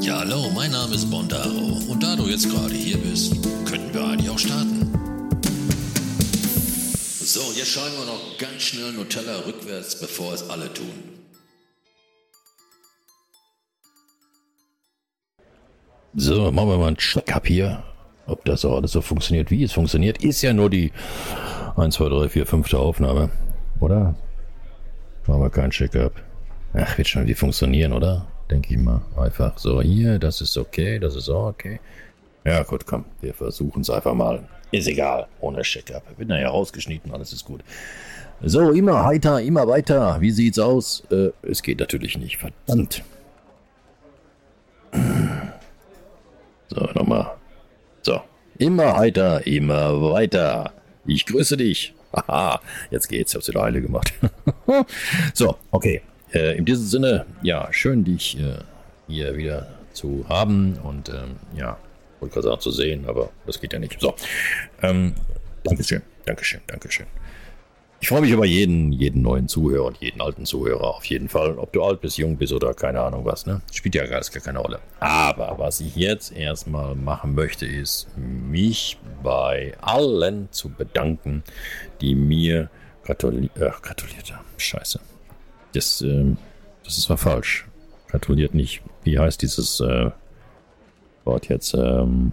Ja, hallo, mein Name ist Bondaro und da du jetzt gerade hier bist, könnten wir eigentlich auch starten. So, jetzt schreiben wir noch ganz schnell Nutella rückwärts, bevor es alle tun. So, machen wir mal einen Check-up hier. Ob das auch alles so funktioniert, wie es funktioniert, ist ja nur die 1, 2, 3, 4, 5. Aufnahme. Oder? Machen wir keinen Check-up. Ach, wird schon irgendwie funktionieren, oder? Denke ich mal. Einfach so, hier, das ist okay, das ist auch okay. Ja, gut, komm, wir versuchen es einfach mal. Ist egal, ohne Check-up. Wird nachher rausgeschnitten, alles ist gut. So, immer heiter, immer weiter. Wie sieht's aus? Äh, es geht natürlich nicht, verdammt. So, nochmal. So, immer heiter, immer weiter. Ich grüße dich. Haha, jetzt geht's, ich hab's wieder Eile gemacht. so, okay. Äh, in diesem Sinne, ja, schön dich äh, hier wieder zu haben und ähm, ja, wollte gerade sagen zu sehen, aber das geht ja nicht. So, ähm, Dankeschön, Dankeschön, Dankeschön. Ich freue mich über jeden, jeden neuen Zuhörer und jeden alten Zuhörer auf jeden Fall. Ob du alt bist, jung bist oder keine Ahnung was, ne? Spielt ja gar, keine Rolle. Aber was ich jetzt erstmal machen möchte, ist mich bei allen zu bedanken, die mir gratuli äh, gratuliert haben. Scheiße. Das, äh, das war falsch. Gratuliert nicht. Wie heißt dieses äh, Wort jetzt? Ähm,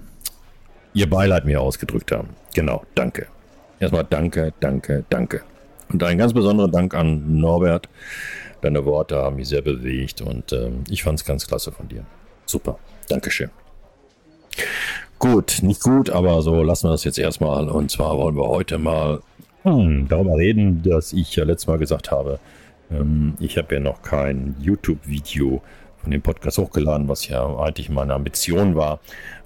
ihr Beileid mir ausgedrückt haben. Genau, danke. Erstmal danke, danke, danke. Und ein ganz besonderer Dank an Norbert. Deine Worte haben mich sehr bewegt und ähm, ich fand es ganz klasse von dir. Super. Dankeschön. Gut, nicht gut, aber so lassen wir das jetzt erstmal. Und zwar wollen wir heute mal hm, darüber reden, dass ich ja letztes Mal gesagt habe, ähm, ich habe ja noch kein YouTube-Video von dem Podcast hochgeladen, was ja eigentlich meine Ambition war.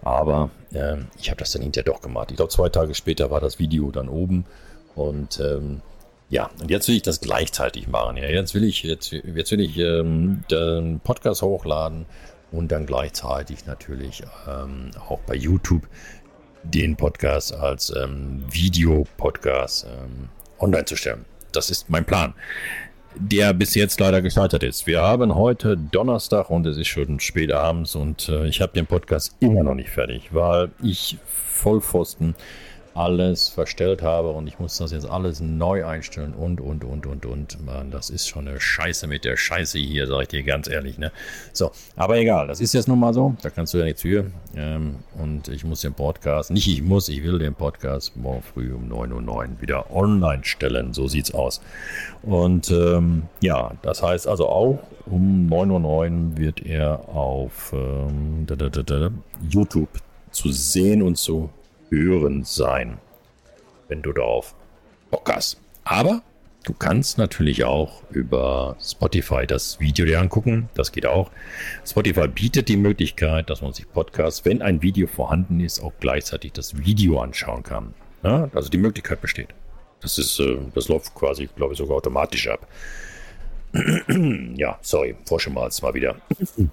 Aber äh, ich habe das dann hinterher doch gemacht. Ich glaube, zwei Tage später war das Video dann oben. Und ähm, ja, und jetzt will ich das gleichzeitig machen. Ja, jetzt will ich, jetzt, jetzt will ich ähm, den Podcast hochladen und dann gleichzeitig natürlich ähm, auch bei YouTube den Podcast als ähm, Videopodcast ähm, online zu stellen. Das ist mein Plan, der bis jetzt leider gescheitert ist. Wir haben heute Donnerstag und es ist schon spät abends und äh, ich habe den Podcast immer noch nicht fertig, weil ich Vollpfosten alles verstellt habe und ich muss das jetzt alles neu einstellen und, und, und, und, und. Man, das ist schon eine Scheiße mit der Scheiße hier, sage ich dir ganz ehrlich. Ne? So, aber egal, das ist jetzt nun mal so, da kannst du ja nichts für. Ähm, und ich muss den Podcast, nicht ich muss, ich will den Podcast morgen früh um 9.09 Uhr wieder online stellen, so sieht's aus. Und ähm, ja, das heißt also auch, um 9.09 Uhr wird er auf ähm, da, da, da, YouTube zu sehen und zu hören sein, wenn du darauf Bock hast. Aber du kannst natürlich auch über Spotify das Video dir angucken. Das geht auch. Spotify bietet die Möglichkeit, dass man sich Podcasts, wenn ein Video vorhanden ist, auch gleichzeitig das Video anschauen kann. Ja, also die Möglichkeit besteht. Das ist, äh, das läuft quasi, glaube ich, sogar automatisch ab. ja, sorry, forsche mal jetzt mal wieder.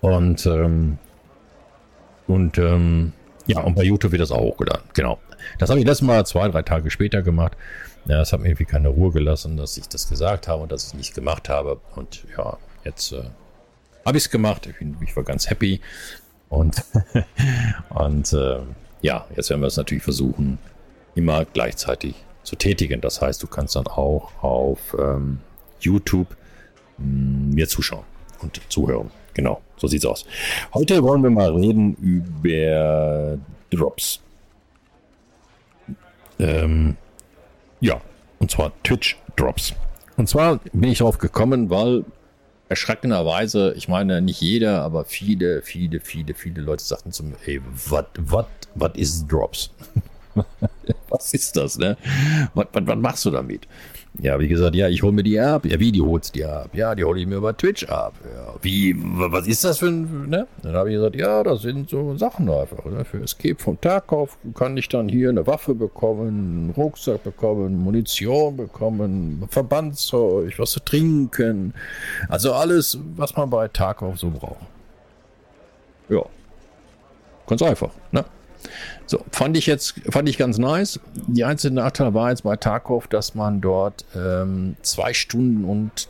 Und, ähm, und, ähm, ja, und bei YouTube wird das auch hochgeladen. Genau. Das habe ich letztes Mal zwei, drei Tage später gemacht. Ja, es hat mir irgendwie keine Ruhe gelassen, dass ich das gesagt habe und dass ich es nicht gemacht habe. Und ja, jetzt äh, habe ich es gemacht. Ich, ich, war ganz happy. Und, und äh, ja, jetzt werden wir es natürlich versuchen, immer gleichzeitig zu tätigen. Das heißt, du kannst dann auch auf ähm, YouTube mh, mm, mir zuschauen und zuhören. Genau, so sieht's aus. Heute wollen wir mal reden über Drops. Ähm, ja, und zwar Twitch Drops. Und zwar bin ich darauf gekommen, weil erschreckenderweise, ich meine nicht jeder, aber viele, viele, viele, viele Leute sagten zu mir, ey, was, was, was ist Drops? was ist das, ne? Was machst du damit? Ja, wie gesagt, ja, ich hole mir die ab. Ja, wie, die holst die ab? Ja, die hole ich mir über Twitch ab. Ja, wie, was ist das für ein, ne? Dann habe ich gesagt, ja, das sind so Sachen einfach, ne? Für Escape vom Tarkov kann ich dann hier eine Waffe bekommen, einen Rucksack bekommen, Munition bekommen, Verbandszeug, was zu trinken. Also alles, was man bei Tarkov so braucht. Ja. Ganz einfach, ne? So, fand ich jetzt, fand ich ganz nice. Die einzige Nachteil war jetzt bei Tarkov, dass man dort ähm, zwei Stunden und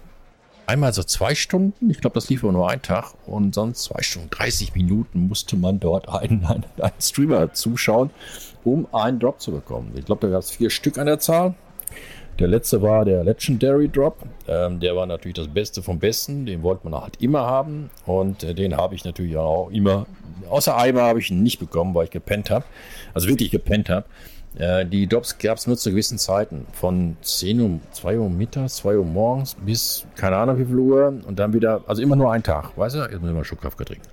einmal so zwei Stunden, ich glaube, das lief nur ein Tag und sonst zwei Stunden, 30 Minuten musste man dort einen, einen, einen Streamer zuschauen, um einen Drop zu bekommen. Ich glaube, da gab es vier Stück an der Zahl. Der letzte war der Legendary Drop. Ähm, der war natürlich das Beste vom Besten. Den wollte man halt immer haben. Und äh, den habe ich natürlich auch immer. Außer einmal habe ich ihn nicht bekommen, weil ich gepennt habe. Also wirklich gepennt habe. Äh, die Drops gab es nur zu gewissen Zeiten. Von 10 Uhr, 2 Uhr mittags, 2 Uhr morgens bis keine Ahnung wie viel Uhr. Und dann wieder, also immer nur ein Tag. Weißt du? Jetzt muss ich mal Schubkraft trinken.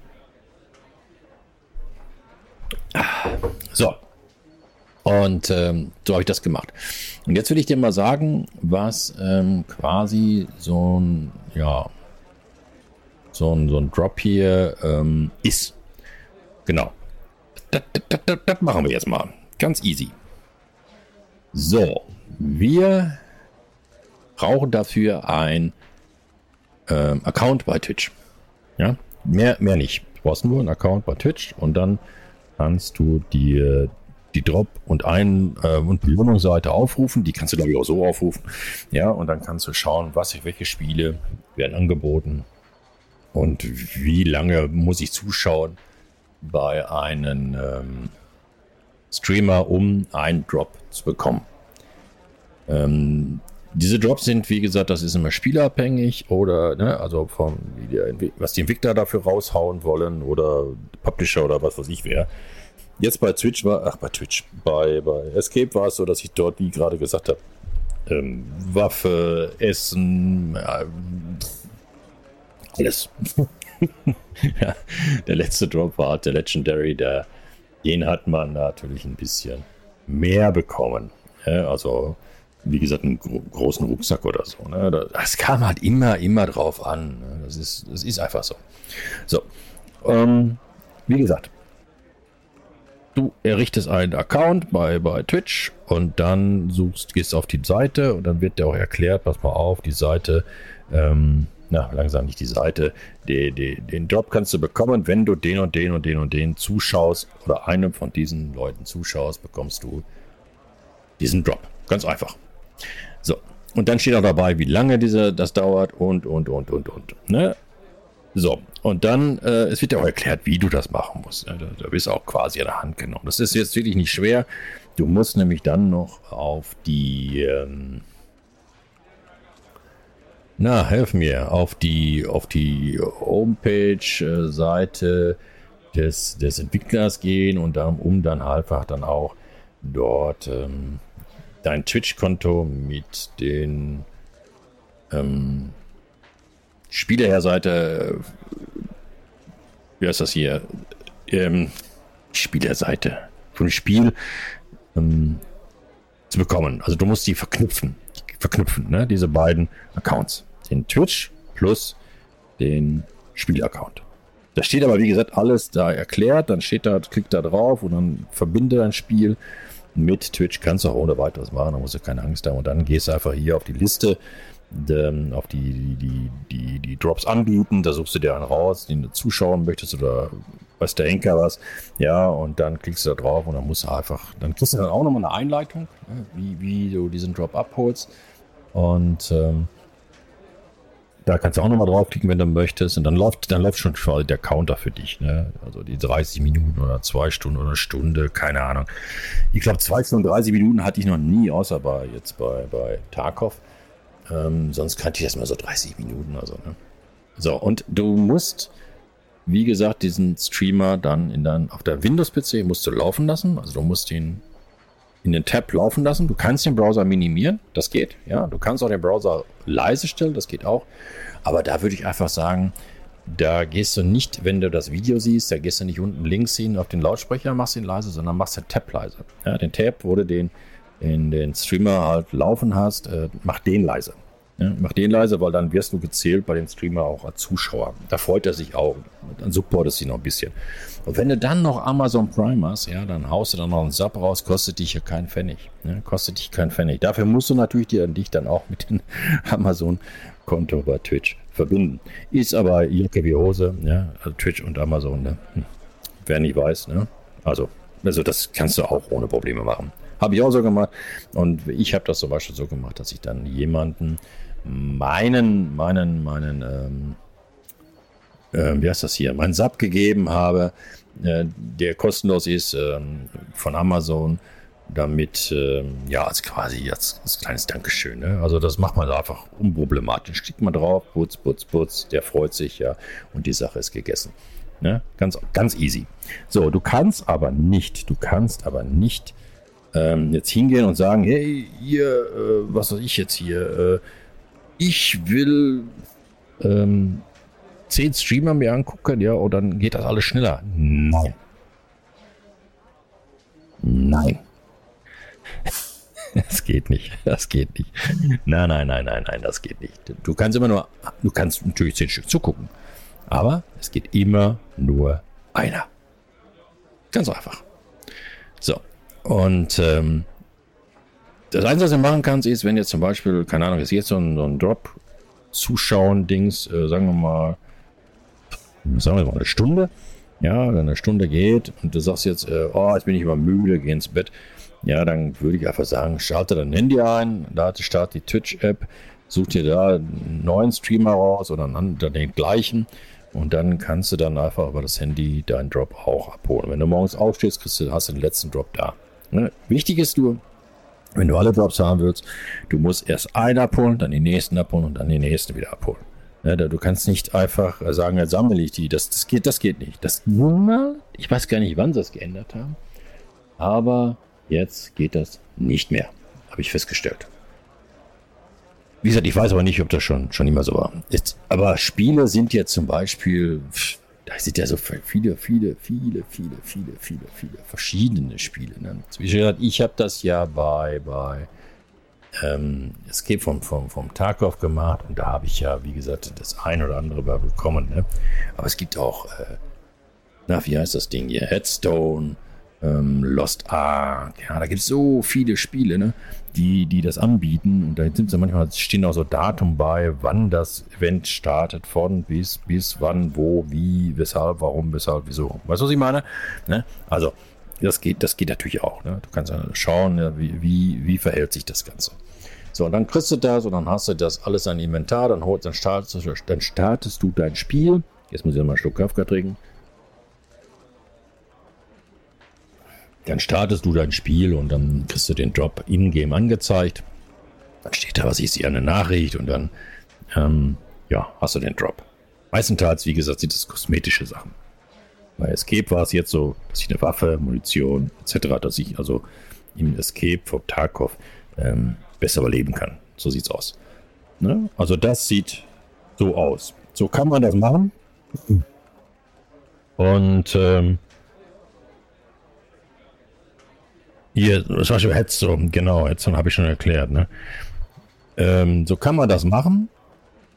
So, und ähm, so habe ich das gemacht. Und jetzt will ich dir mal sagen, was ähm, quasi so ein, ja, so ein, so ein Drop hier ähm, ist. Genau. Das, das, das, das machen wir jetzt mal. Ganz easy. So, wir brauchen dafür ein ähm, Account bei Twitch. Ja, mehr, mehr nicht. Du brauchst nur einen Account bei Twitch und dann kannst du dir die Drop und ein äh, und Belohnungsseite aufrufen. Die kannst du glaube ich auch so aufrufen. Ja, und dann kannst du schauen, was welche Spiele werden angeboten und wie lange muss ich zuschauen bei einem ähm, Streamer, um einen Drop zu bekommen. Ähm, diese Drops sind, wie gesagt, das ist immer spielabhängig oder, ne, also vom, was die Entwickler dafür raushauen wollen oder Publisher oder was weiß ich wer. Jetzt bei Twitch war, ach bei Twitch, bei, bei Escape war es so, dass ich dort, wie gerade gesagt habe, ähm, Waffe, Essen, äh, alles. ja, der letzte Drop war der Legendary, der, den hat man natürlich ein bisschen mehr bekommen. Ja, also, wie gesagt, einen gro großen Rucksack oder so. Ne? Das kam halt immer, immer drauf an. Ne? Das, ist, das ist einfach so. So, ähm, wie gesagt, Du errichtest einen Account bei, bei Twitch und dann suchst, gehst auf die Seite und dann wird dir auch erklärt, pass mal auf, die Seite, ähm, na, langsam nicht die Seite, die, die, den Job kannst du bekommen, wenn du den und den und den und den zuschaust oder einem von diesen Leuten zuschaust, bekommst du diesen Drop. Ganz einfach. So. Und dann steht auch dabei, wie lange diese, das dauert und, und, und, und, und. Ne? So, und dann, äh, es wird ja auch erklärt, wie du das machen musst. Da, da bist du auch quasi an der Hand genommen. Das ist jetzt wirklich nicht schwer. Du musst nämlich dann noch auf die, ähm, na, helf mir, auf die, auf die Homepage-Seite des, des Entwicklers gehen und dann, um dann einfach dann auch dort ähm, dein Twitch-Konto mit den ähm, Spielerseite, wie heißt das hier? Ähm, Spielerseite von dem Spiel ähm, zu bekommen. Also du musst die verknüpfen, verknüpfen, ne? diese beiden Accounts. Den Twitch plus den Spielaccount. Da steht aber, wie gesagt, alles da erklärt. Dann steht da, klick da drauf und dann verbinde dein Spiel mit Twitch. Kannst du auch ohne weiteres machen, da musst du keine Angst haben. Und dann gehst du einfach hier auf die Liste auf die, die, die, die Drops anbieten. Da suchst du dir einen raus, den du zuschauen möchtest oder weiß der Enker was. Ja, und dann klickst du da drauf und dann musst du einfach, dann kriegst du dann auch nochmal eine Einleitung, ne, wie, wie du diesen Drop abholst. Und ähm, da kannst du auch nochmal draufklicken, wenn du möchtest. Und dann läuft, dann läuft schon quasi der Counter für dich. Ne? Also die 30 Minuten oder zwei Stunden oder eine Stunde, keine Ahnung. Ich glaube, zwei Stunden 30 Minuten hatte ich noch nie, außer bei jetzt bei, bei Tarkov. Ähm, sonst kannte ich das mal so 30 Minuten oder so. Ne? So, und du musst, wie gesagt, diesen Streamer dann in dein, auf der Windows-PC musst du laufen lassen. Also du musst ihn in den Tab laufen lassen. Du kannst den Browser minimieren, das geht. Ja, du kannst auch den Browser leise stellen, das geht auch. Aber da würde ich einfach sagen, da gehst du nicht, wenn du das Video siehst, da gehst du nicht unten links hin auf den Lautsprecher, machst ihn leise, sondern machst den Tab leise. Ja, den Tab, du den in den Streamer halt laufen hast, äh, mach den leise. Ja, mach den leise, weil dann wirst du gezählt bei dem Streamer auch als Zuschauer. Da freut er sich auch. Dann supportest du ihn noch ein bisschen. Und wenn du dann noch Amazon Prime hast, ja, dann haust du dann noch einen Sub raus, kostet dich ja keinen Pfennig. Ja, kostet dich keinen Pfennig. Dafür musst du natürlich dir, dich dann auch mit dem Amazon-Konto bei Twitch verbinden. Ist aber Jacke wie Hose, ja, also Twitch und Amazon, ne? Hm. Wer nicht weiß, ne? Also, also das kannst du auch ohne Probleme machen. Habe ich auch so gemacht. Und ich habe das zum Beispiel so gemacht, dass ich dann jemanden meinen, meinen, meinen, ähm, äh, wie heißt das hier, meinen Sub gegeben habe, äh, der kostenlos ist ähm, von Amazon, damit, äh, ja, als quasi als, als kleines Dankeschön. Ne? Also das macht man einfach unproblematisch. Klickt man drauf, putz, putz, putz, der freut sich ja und die Sache ist gegessen. Ne? Ganz, ganz easy. So, du kannst aber nicht, du kannst aber nicht ähm, jetzt hingehen und sagen, hey, hier, äh, was soll ich jetzt hier? Äh, ich will ähm, zehn Streamer mir angucken, ja, und dann geht das alles schneller. Nein. Nein. Das geht nicht. Das geht nicht. Nein, nein, nein, nein, nein, das geht nicht. Du kannst immer nur, du kannst natürlich zehn Stück zugucken. Aber es geht immer nur einer. Ganz einfach. So. Und ähm, das Einzige, was du machen kannst, ist, wenn jetzt zum Beispiel, keine Ahnung, ist jetzt so ein, so ein Drop-Zuschauen-Dings, äh, sagen wir mal, sagen wir mal eine Stunde, ja, wenn eine Stunde geht und du sagst jetzt, äh, oh, jetzt bin ich immer müde, geh ins Bett, ja, dann würde ich einfach sagen, schalte dein Handy ein, lade, start die Twitch-App, such dir da einen neuen Streamer raus oder einen, den gleichen und dann kannst du dann einfach über das Handy deinen Drop auch abholen. Wenn du morgens aufstehst, kriegst du, hast du den letzten Drop da. Ne? Wichtig ist nur, wenn du alle Drops haben willst, du musst erst einen abholen, dann den nächsten abholen und dann den nächsten wieder abholen. Ja, du kannst nicht einfach sagen, jetzt sammle ich die. Das, das, geht, das geht nicht. Das mal, ich weiß gar nicht, wann sie das geändert haben. Aber jetzt geht das nicht mehr. Habe ich festgestellt. Wie gesagt, ich weiß aber nicht, ob das schon, schon immer so war. Jetzt, aber Spiele sind jetzt zum Beispiel, da sind ja so viele, viele, viele, viele, viele, viele, viele verschiedene Spiele. Ne? Ich habe das ja bei, bei ähm, Escape vom, vom, vom Tarkov gemacht und da habe ich ja, wie gesagt, das ein oder andere bekommen. Ne? Aber es gibt auch, äh, na, wie heißt das Ding hier? Headstone, ähm, Lost Ark, ja, da gibt es so viele Spiele, ne? die, die das anbieten. Und da sind so manchmal stehen auch so Datum bei, wann das Event startet, von bis, bis wann, wo, wie, weshalb, warum, weshalb, wieso. Weißt du, was ich meine? Ne? Also, das geht, das geht natürlich auch. Ne? Du kannst schauen, ja, wie, wie, wie verhält sich das Ganze. So, und dann kriegst du das und dann hast du das alles an Inventar, dann, holst, dann, startest, dann startest du dein Spiel. Jetzt muss ich mal einen Schluck Kafka trinken. Dann startest du dein Spiel und dann kriegst du den Drop in-game angezeigt. Dann steht da, was ich sehe, eine Nachricht und dann, ähm, ja, hast du den Drop. Meistenteils, wie gesagt, sind das kosmetische Sachen. Bei Escape war es jetzt so, dass ich eine Waffe, Munition etc., dass ich also im Escape vom Tarkov ähm, besser überleben kann. So sieht's aus. Ne? Also das sieht so aus. So kann man das machen. Und ähm, hier, zum Beispiel Headstone, genau, Headstone habe ich schon erklärt. Ne? Ähm, so kann man das machen.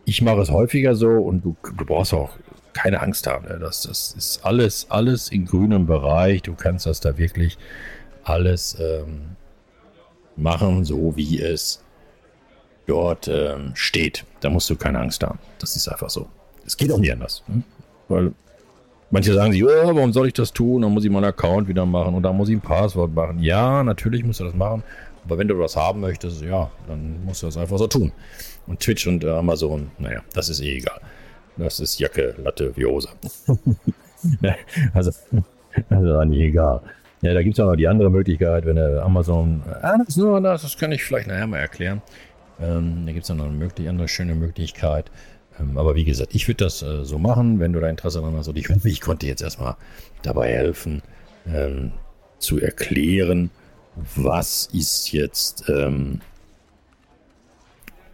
Ich mache es häufiger so und du, du brauchst auch keine Angst haben. Ne? Das, das ist alles, alles im grünen Bereich. Du kannst das da wirklich alles ähm, machen, so wie es dort ähm, steht. Da musst du keine Angst haben. Das ist einfach so. Es geht auch nicht anders. Ne? Weil manche sagen sich, oh, warum soll ich das tun? Dann muss ich meinen Account wieder machen und dann muss ich ein Passwort machen. Ja, natürlich musst du das machen. Aber wenn du was haben möchtest, ja, dann musst du das einfach so tun. Und Twitch und Amazon, naja, das ist eh egal. Das ist Jacke, Latte, Viosa. also, also eigentlich egal. Ja, da gibt es auch noch die andere Möglichkeit, wenn der Amazon. Ah, das ist nur das, das kann ich vielleicht nachher mal erklären. Ähm, da gibt es noch eine möglich, andere schöne Möglichkeit. Ähm, aber wie gesagt, ich würde das äh, so machen, wenn du da Interesse daran hast. Und ich hoffe, ich konnte jetzt erstmal dabei helfen, ähm, zu erklären, was ist jetzt, ähm,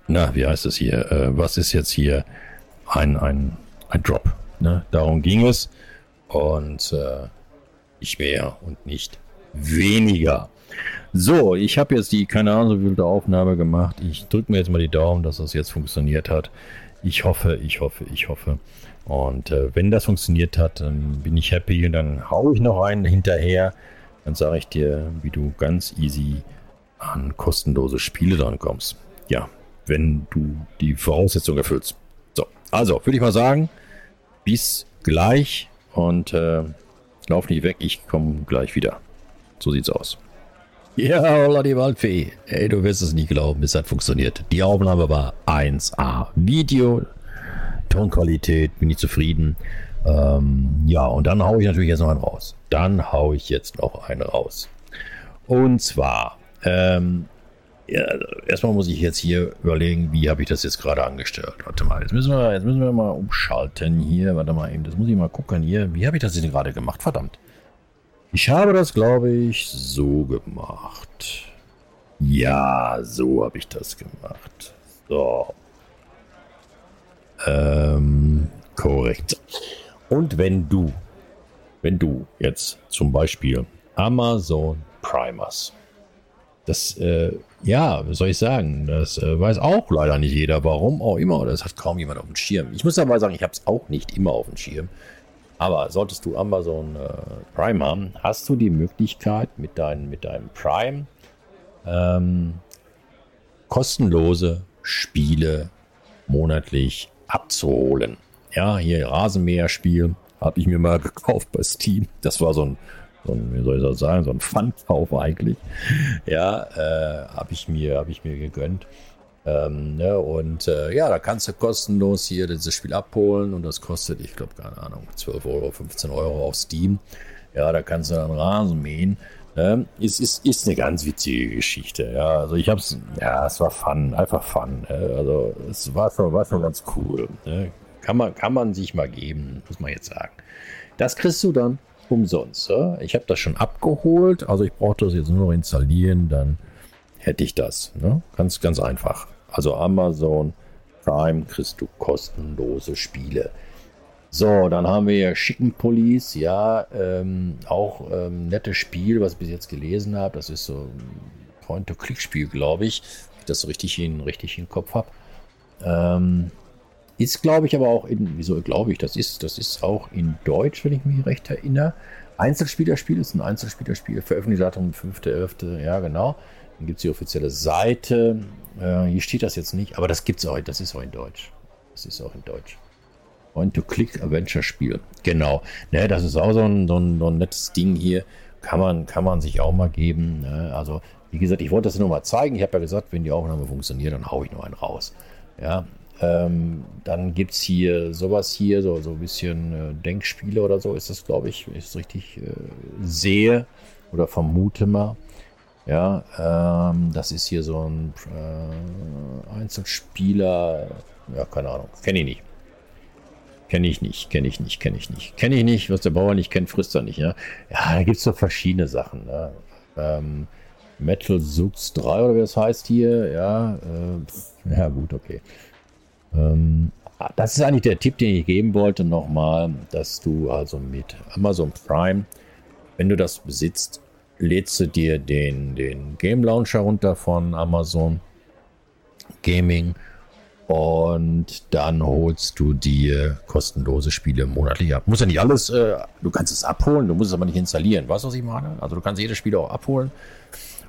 na, wie heißt es hier, äh, was ist jetzt hier ein, ein, ein Drop. Ne? Darum ging es. Und äh, nicht mehr und nicht weniger. So, ich habe jetzt die, keine Ahnung, so viele Aufnahme gemacht. Ich drücke mir jetzt mal die Daumen, dass das jetzt funktioniert hat. Ich hoffe, ich hoffe, ich hoffe. Und äh, wenn das funktioniert hat, dann bin ich happy und dann haue ich noch einen hinterher. Dann sage ich dir, wie du ganz easy an kostenlose Spiele dran kommst. Ja, wenn du die Voraussetzungen erfüllst. So, also würde ich mal sagen, bis gleich und äh, lauf nicht weg, ich komme gleich wieder. So sieht's aus. Ja, holla die Waldfee. Ey, du wirst es nicht glauben, es hat funktioniert. Die Aufnahme war 1A. Video, Tonqualität, bin ich zufrieden. Ähm, ja, und dann haue ich natürlich jetzt noch einen raus. Dann haue ich jetzt noch einen raus. Und zwar, ähm, ja, erstmal muss ich jetzt hier überlegen, wie habe ich das jetzt gerade angestellt. Warte mal, jetzt müssen wir, jetzt müssen wir mal umschalten hier. Warte mal eben, das muss ich mal gucken hier. Wie habe ich das denn gerade gemacht? Verdammt. Ich habe das, glaube ich, so gemacht. Ja, so habe ich das gemacht. So. Ähm, korrekt. Und wenn du, wenn du jetzt zum Beispiel Amazon Primers, das, äh, ja, was soll ich sagen, das äh, weiß auch leider nicht jeder, warum auch immer, das hat kaum jemand auf dem Schirm. Ich muss aber sagen, ich habe es auch nicht immer auf dem Schirm. Aber solltest du Amazon äh, Prime haben, hast du die Möglichkeit mit, dein, mit deinem Prime ähm, kostenlose Spiele monatlich abzuholen. Ja, hier Rasenmäher-Spiel habe ich mir mal gekauft bei Steam. Das war so ein, so ein wie soll ich das sagen, so ein Pfandkauf eigentlich. Ja, äh, habe ich habe ich mir gegönnt. Ähm, ne, und äh, ja, da kannst du kostenlos hier dieses Spiel abholen und das kostet, ich glaube, keine Ahnung, 12 Euro, 15 Euro auf Steam. Ja, da kannst du dann Rasen mähen. Ne? Ist, ist, ist eine ganz witzige Geschichte. Ja, also ich hab's, ja, es war fun, einfach fun. Ne? Also es war schon, war schon ganz cool. Ne? Kann, man, kann man sich mal geben, muss man jetzt sagen. Das kriegst du dann umsonst. Ja? Ich habe das schon abgeholt, also ich brauche das jetzt nur noch installieren, dann hätte ich das. Ne? Ganz, ganz einfach. Also Amazon Prime kriegst du kostenlose Spiele. So, dann haben wir hier Chicken Police, ja, ähm, auch ähm, nettes Spiel, was ich bis jetzt gelesen habe. Das ist so ein Point-to-Click-Spiel, glaube ich, wenn ich das so richtig in, richtig in den Kopf habe. Ähm, ist, glaube ich, aber auch in, wieso glaube ich, das ist, das ist auch in Deutsch, wenn ich mich recht erinnere. Einzelspielerspiel ist ein Einzelspielerspiel, veröffentlicht Datum 5.11., ja, genau. Dann gibt es die offizielle Seite. Äh, hier steht das jetzt nicht, aber das gibt's auch, das ist auch in Deutsch. Das ist auch in Deutsch. Point-to-Click-Adventure-Spiel. Genau. Ne, das ist auch so ein, so, ein, so ein nettes Ding hier. Kann man, kann man sich auch mal geben. Ne? Also, wie gesagt, ich wollte das nur mal zeigen. Ich habe ja gesagt, wenn die Aufnahme funktioniert, dann haue ich noch einen raus. Ja, ähm, dann gibt es hier sowas hier, so, so ein bisschen äh, Denkspiele oder so ist das, glaube ich, es richtig äh, sehe oder vermute mal. Ja, ähm, das ist hier so ein äh, Einzelspieler. Ja, keine Ahnung. Kenne ich nicht. Kenne ich nicht, kenne ich nicht, kenne ich nicht. Kenne ich nicht, was der Bauer nicht kennt, frisst er nicht. Ja, ja da gibt es so verschiedene Sachen. Ne? Ähm, Metal Sux 3 oder wie das heißt hier. Ja, äh, ja gut, okay. Ähm, das ist eigentlich der Tipp, den ich geben wollte nochmal, dass du also mit Amazon Prime, wenn du das besitzt, lädst du dir den, den Game Launcher runter von Amazon Gaming und dann holst du dir kostenlose Spiele monatlich ab. Muss ja nicht alles, äh, du kannst es abholen, du musst es aber nicht installieren. Weißt du, was ich meine? Also du kannst jedes Spiel auch abholen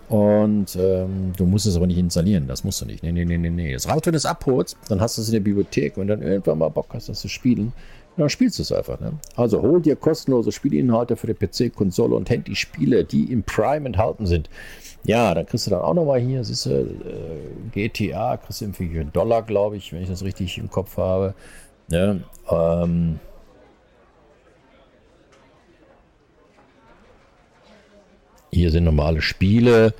und ähm, du musst es aber nicht installieren. Das musst du nicht. Nee, nee, nee, nee, nee. Es reicht, wenn du es abholst, dann hast du es in der Bibliothek und dann irgendwann mal Bock hast, das zu spielen dann spielst du es einfach. Ne? Also hol dir kostenlose Spielinhalte für den PC, Konsole und Handy-Spiele, die im Prime enthalten sind. Ja, dann kriegst du dann auch nochmal hier, siehst du, äh, GTA, kriegst du für einen Dollar, glaube ich, wenn ich das richtig im Kopf habe. Ne? Ähm, hier sind normale Spiele.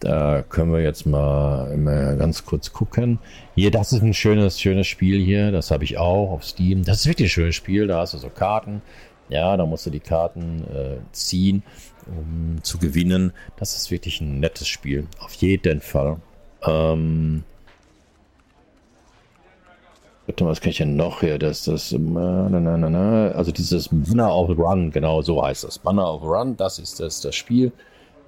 Da können wir jetzt mal, mal ganz kurz gucken. Hier, das ist ein schönes, schönes Spiel hier. Das habe ich auch auf Steam. Das ist wirklich ein schönes Spiel. Da hast du so Karten. Ja, da musst du die Karten äh, ziehen, um zu gewinnen. Das ist wirklich ein nettes Spiel. Auf jeden Fall. Ähm, was kann ich denn noch hier? Das, das, na, na, na, also dieses Banner of Run, genau so heißt das. Banner of Run, das ist das, das Spiel.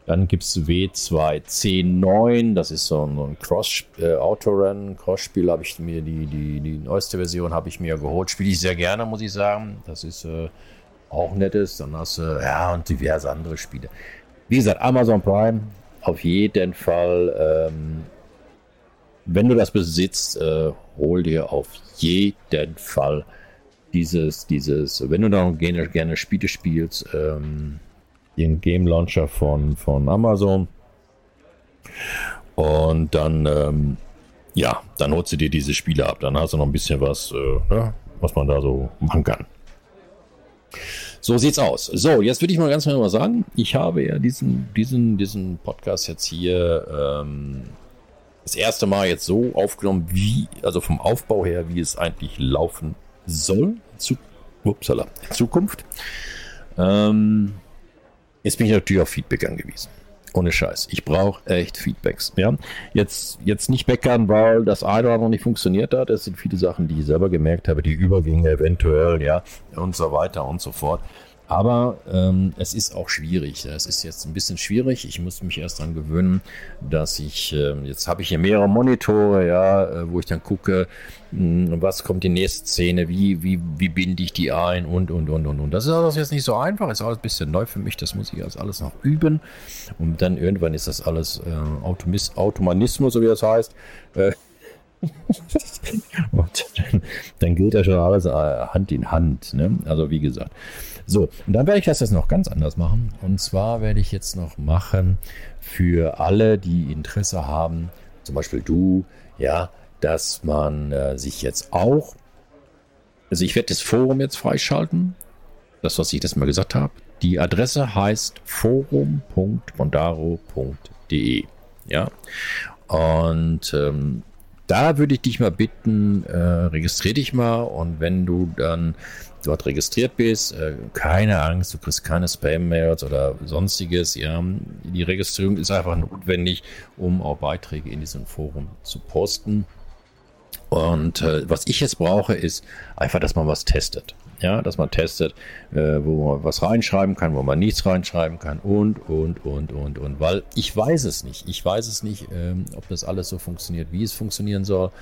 Dann gibt es W2C9, das ist so ein, so ein Cross-Autorennen, äh, Cross-Spiel habe ich mir, die, die, die neueste Version habe ich mir geholt. Spiele ich sehr gerne, muss ich sagen. Das ist äh, auch nettes. Dann hast du, ja, und diverse andere Spiele. Wie gesagt, Amazon Prime, auf jeden Fall, ähm, wenn du das besitzt, äh, hol dir auf jeden Fall dieses, dieses, wenn du da gerne, gerne Spiele spielst, ähm, den Game Launcher von, von Amazon. Und dann, ähm, ja, dann holst du dir diese Spiele ab. Dann hast du noch ein bisschen was, äh, ne, was man da so machen kann. So sieht's aus. So, jetzt würde ich mal ganz mal sagen, ich habe ja diesen, diesen, diesen Podcast jetzt hier ähm, das erste Mal jetzt so aufgenommen, wie, also vom Aufbau her, wie es eigentlich laufen soll. Zu, upsala, in Zukunft. Ähm, jetzt bin ich natürlich auf Feedback angewiesen. Ohne Scheiß. Ich brauche echt Feedbacks. Ja? Jetzt, jetzt nicht meckern, weil das eine oder andere nicht funktioniert hat. Es sind viele Sachen, die ich selber gemerkt habe, die Übergänge eventuell, ja, und so weiter und so fort. Aber ähm, es ist auch schwierig. Es ist jetzt ein bisschen schwierig. Ich muss mich erst daran gewöhnen, dass ich, äh, jetzt habe ich hier mehrere Monitore, ja, äh, wo ich dann gucke, mh, hm, was kommt die nächste Szene, wie, wie, wie binde ich die ein und, und, und, und, und. Das ist alles jetzt nicht so einfach, ist alles ein bisschen neu für mich. Das muss ich jetzt alles noch üben. Und dann irgendwann ist das alles äh, Automis Automanismus, so wie das heißt. Äh, und dann, dann gilt ja schon alles äh, Hand in Hand. Ne? Also wie gesagt. So, und dann werde ich das jetzt noch ganz anders machen. Und zwar werde ich jetzt noch machen für alle, die Interesse haben, zum Beispiel du, ja, dass man äh, sich jetzt auch, also ich werde das Forum jetzt freischalten, das, was ich das mal gesagt habe. Die Adresse heißt forum.mondaro.de. Ja. Und ähm, da würde ich dich mal bitten, äh, registrier dich mal und wenn du dann dort registriert bist, äh, keine Angst, du kriegst keine Spam-Mails oder sonstiges. Ja, die Registrierung ist einfach notwendig, um auch Beiträge in diesem Forum zu posten. Und äh, was ich jetzt brauche, ist einfach, dass man was testet. Ja, dass man testet, äh, wo man was reinschreiben kann, wo man nichts reinschreiben kann und, und, und, und, und. Weil ich weiß es nicht. Ich weiß es nicht, ähm, ob das alles so funktioniert, wie es funktionieren soll.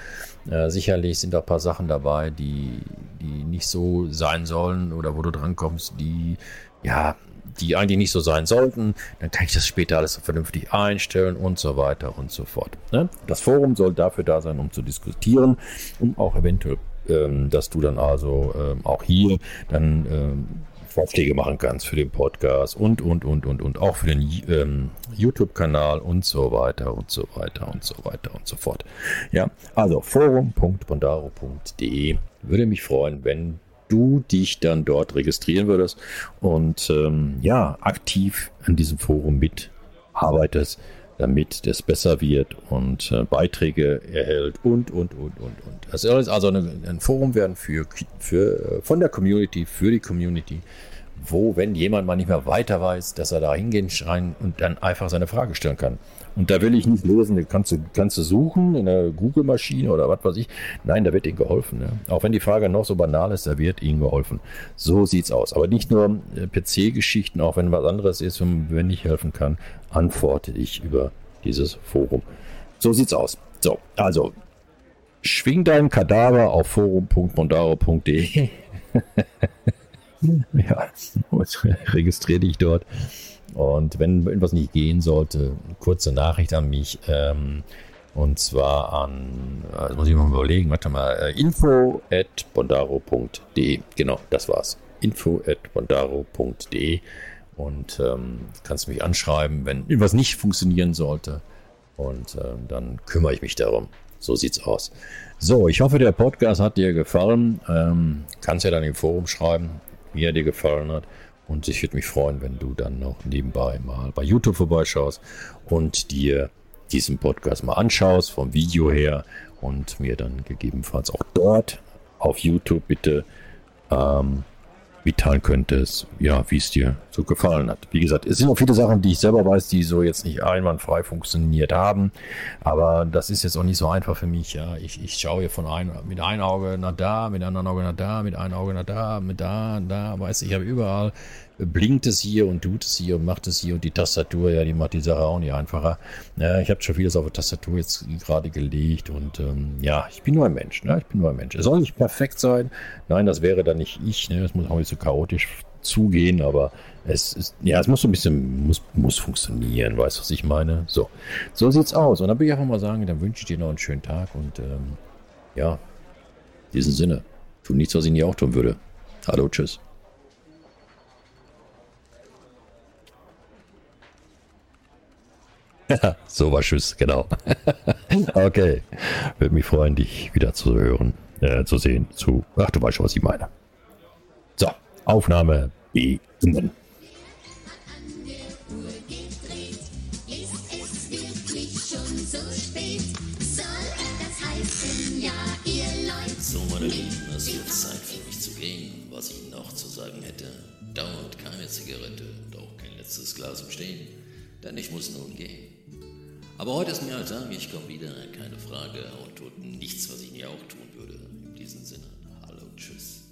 Äh, sicherlich sind da ein paar Sachen dabei, die, die nicht so sein sollen oder wo du drankommst, die, ja, die eigentlich nicht so sein sollten, dann kann ich das später alles vernünftig einstellen und so weiter und so fort. Ne? Das Forum soll dafür da sein, um zu diskutieren, um auch eventuell, ähm, dass du dann also ähm, auch hier dann ähm, Vorschläge machen kannst für den Podcast und, und, und, und, und auch für den ähm, YouTube-Kanal und so weiter und so weiter und so weiter und so fort. Ja, also forum.bondaro.de würde mich freuen, wenn du dich dann dort registrieren würdest und ähm, ja, aktiv an diesem Forum mitarbeitest, damit das besser wird und äh, Beiträge erhält und, und, und, und, und. Das soll also eine, ein Forum werden für, für, äh, von der Community, für die Community, wo, wenn jemand mal nicht mehr weiter weiß, dass er da hingehen schreien und dann einfach seine Frage stellen kann. Und da will ich nicht lesen, kannst du, kannst du suchen in der Google-Maschine oder was weiß ich. Nein, da wird ihnen geholfen. Ja. Auch wenn die Frage noch so banal ist, da wird ihnen geholfen. So sieht's aus. Aber nicht nur äh, PC-Geschichten, auch wenn was anderes ist und wenn ich helfen kann, antworte ich über dieses Forum. So sieht's aus. So, also schwing dein Kadaver auf forum.mondaro.de. ja, registriere dich dort. Und wenn irgendwas nicht gehen sollte, kurze Nachricht an mich. Ähm, und zwar an, also muss ich mal überlegen, warte mal, äh, info at bondaro.de. Genau, das war's. Info at bondaro.de. Und ähm, kannst mich anschreiben, wenn irgendwas nicht funktionieren sollte. Und ähm, dann kümmere ich mich darum. So sieht's aus. So, ich hoffe, der Podcast hat dir gefallen. Ähm, kannst ja dann im Forum schreiben, wie er dir gefallen hat. Und ich würde mich freuen, wenn du dann noch nebenbei mal bei YouTube vorbeischaust und dir diesen Podcast mal anschaust, vom Video her und mir dann gegebenenfalls auch dort auf YouTube bitte ähm, mitteilen könntest, ja, wie es dir so gefallen hat. Wie gesagt, es sind auch viele Sachen, die ich selber weiß, die so jetzt nicht einwandfrei funktioniert haben. Aber das ist jetzt auch nicht so einfach für mich. Ja, ich, ich schaue hier von ein, mit einem Auge nach da, mit einem anderen Auge nach da, mit einem Auge nach da, mit da, da. Weißt du, ich habe überall blinkt es hier und tut es hier und macht es hier und die Tastatur, ja, die macht die Sache auch nicht einfacher. Ja, ich habe schon vieles auf der Tastatur jetzt gerade gelegt und ähm, ja, ich bin nur ein Mensch, ne? Ich bin nur ein Mensch. Es soll nicht perfekt sein. Nein, das wäre dann nicht ich, ne? Das muss auch nicht so chaotisch zugehen, aber es ist, ja, es muss so ein bisschen, muss, muss funktionieren, weißt du, was ich meine? So, so sieht's aus. Und dann will ich einfach mal sagen, dann wünsche ich dir noch einen schönen Tag und ähm, ja, in diesem Sinne, tu nichts, was ich nie auch tun würde. Hallo, tschüss. So war Tschüss, genau. okay. Würde mich freuen, dich wieder zu hören, äh, zu sehen, zu. Ach, du weißt schon, was ich meine. So, Aufnahme beenden. So, meine Lieben, es wird Zeit für mich zu gehen. Was ich noch zu sagen hätte, dauert keine Zigarette und auch kein letztes Glas im Stehen, denn ich muss nun gehen. Aber heute ist mir als sagen, ich komme wieder, keine Frage, und tut nichts, was ich nie auch tun würde. In diesem Sinne, hallo, tschüss.